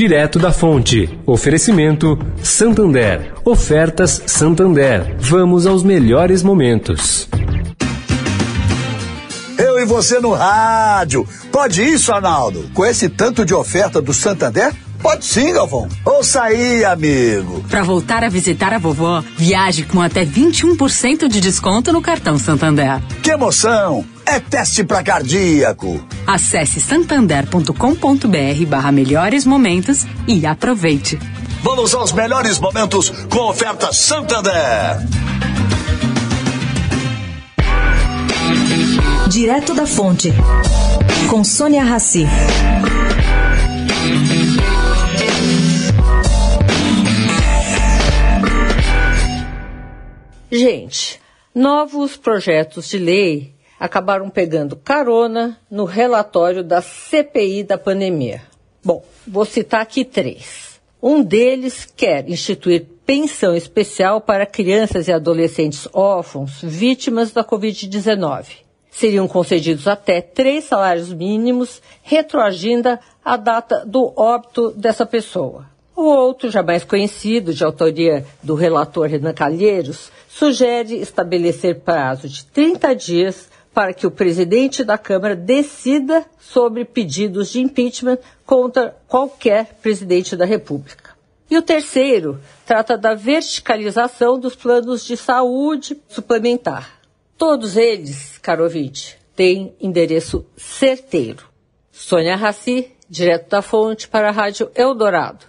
Direto da Fonte. Oferecimento Santander. Ofertas Santander. Vamos aos melhores momentos. Eu e você no rádio. Pode isso, Arnaldo? Com esse tanto de oferta do Santander? Pode sim, Galvão. Ouça aí, amigo. Para voltar a visitar a vovó, viaje com até 21% de desconto no cartão Santander. Que emoção! É teste para cardíaco. Acesse santander.com.br barra melhores momentos e aproveite. Vamos aos melhores momentos com oferta Santander. Direto da Fonte, com Sônia Rassi. Gente, novos projetos de lei acabaram pegando carona no relatório da CPI da pandemia. Bom, vou citar aqui três. Um deles quer instituir pensão especial para crianças e adolescentes órfãos vítimas da Covid-19. Seriam concedidos até três salários mínimos, retroagindo a data do óbito dessa pessoa. O outro, já mais conhecido, de autoria do relator Renan Calheiros, sugere estabelecer prazo de 30 dias para que o presidente da Câmara decida sobre pedidos de impeachment contra qualquer presidente da República. E o terceiro trata da verticalização dos planos de saúde suplementar. Todos eles, caro ouvinte, têm endereço certeiro. Sônia Raci, direto da fonte para a Rádio Eldorado.